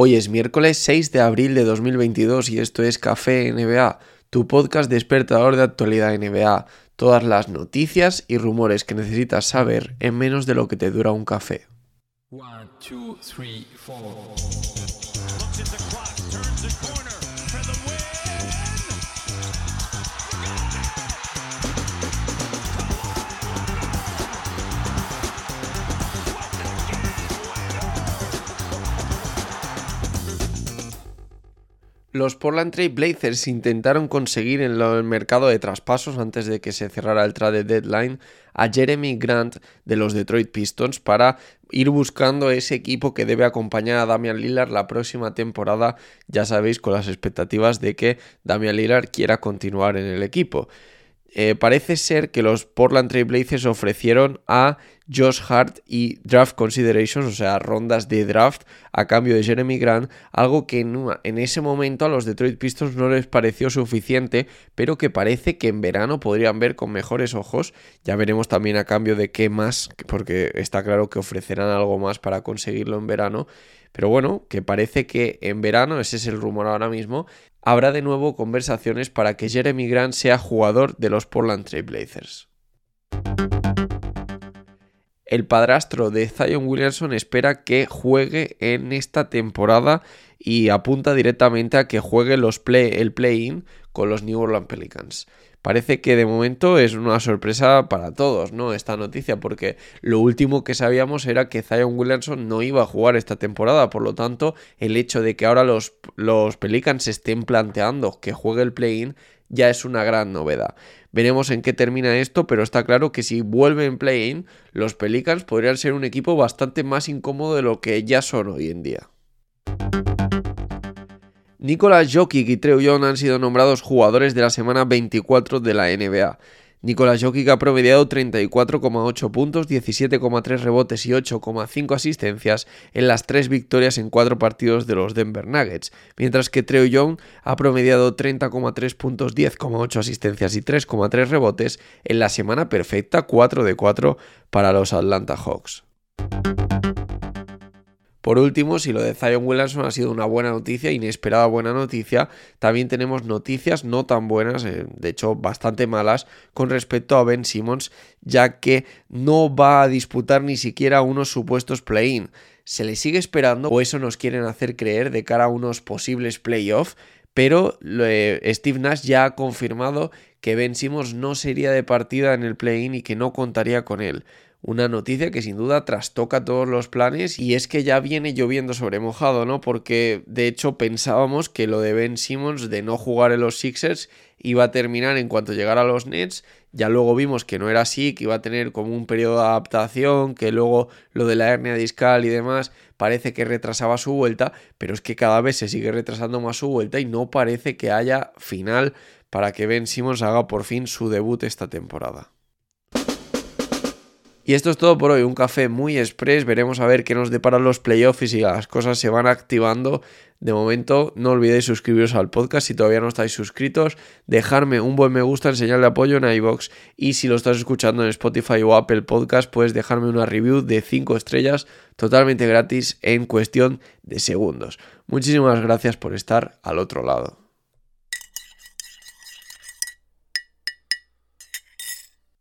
Hoy es miércoles 6 de abril de 2022 y esto es Café NBA, tu podcast despertador de actualidad NBA. Todas las noticias y rumores que necesitas saber en menos de lo que te dura un café. Los Portland Trail Blazers intentaron conseguir en el mercado de traspasos antes de que se cerrara el trade deadline a Jeremy Grant de los Detroit Pistons para ir buscando ese equipo que debe acompañar a Damian Lillard la próxima temporada, ya sabéis, con las expectativas de que Damian Lillard quiera continuar en el equipo. Eh, parece ser que los Portland Trail Blazers ofrecieron a Josh Hart y draft considerations, o sea, rondas de draft a cambio de Jeremy Grant, algo que en, ese momento a los Detroit Pistons no les pareció suficiente, pero que parece que en verano podrían ver con mejores ojos. Ya veremos también a cambio de qué más, porque está claro que ofrecerán algo más para conseguirlo en verano. Pero bueno, que parece que en verano, ese es el rumor ahora mismo, habrá de nuevo conversaciones para que Jeremy Grant sea jugador de los Portland Trail Blazers. El padrastro de Zion Williamson espera que juegue en esta temporada y apunta directamente a que juegue los play, el play-in con los New Orleans Pelicans. Parece que de momento es una sorpresa para todos, ¿no? Esta noticia, porque lo último que sabíamos era que Zion Williamson no iba a jugar esta temporada, por lo tanto, el hecho de que ahora los, los Pelicans estén planteando que juegue el play-in ya es una gran novedad. Veremos en qué termina esto, pero está claro que si vuelve en play-in, los Pelicans podrían ser un equipo bastante más incómodo de lo que ya son hoy en día. Nicolas Jokic y Trey Young han sido nombrados jugadores de la semana 24 de la NBA. Nicolas Jokic ha promediado 34,8 puntos, 17,3 rebotes y 8,5 asistencias en las tres victorias en cuatro partidos de los Denver Nuggets, mientras que Trey Young ha promediado 30,3 puntos, 10,8 asistencias y 3,3 rebotes en la semana perfecta 4 de 4 para los Atlanta Hawks. Por último, si lo de Zion Williamson ha sido una buena noticia, inesperada buena noticia, también tenemos noticias no tan buenas, eh, de hecho bastante malas, con respecto a Ben Simmons, ya que no va a disputar ni siquiera unos supuestos play-in. Se le sigue esperando, o eso nos quieren hacer creer de cara a unos posibles playoffs, pero eh, Steve Nash ya ha confirmado que Ben Simmons no sería de partida en el play-in y que no contaría con él una noticia que sin duda trastoca todos los planes y es que ya viene lloviendo sobre mojado, ¿no? Porque de hecho pensábamos que lo de Ben Simmons de no jugar en los Sixers iba a terminar en cuanto llegara a los Nets, ya luego vimos que no era así, que iba a tener como un periodo de adaptación, que luego lo de la hernia discal y demás parece que retrasaba su vuelta, pero es que cada vez se sigue retrasando más su vuelta y no parece que haya final para que Ben Simmons haga por fin su debut esta temporada. Y esto es todo por hoy, un café muy express, veremos a ver qué nos deparan los playoffs y las cosas se van activando. De momento, no olvidéis suscribiros al podcast si todavía no estáis suscritos, dejarme un buen me gusta en señal de apoyo en iBox y si lo estás escuchando en Spotify o Apple Podcast, puedes dejarme una review de 5 estrellas totalmente gratis en cuestión de segundos. Muchísimas gracias por estar al otro lado.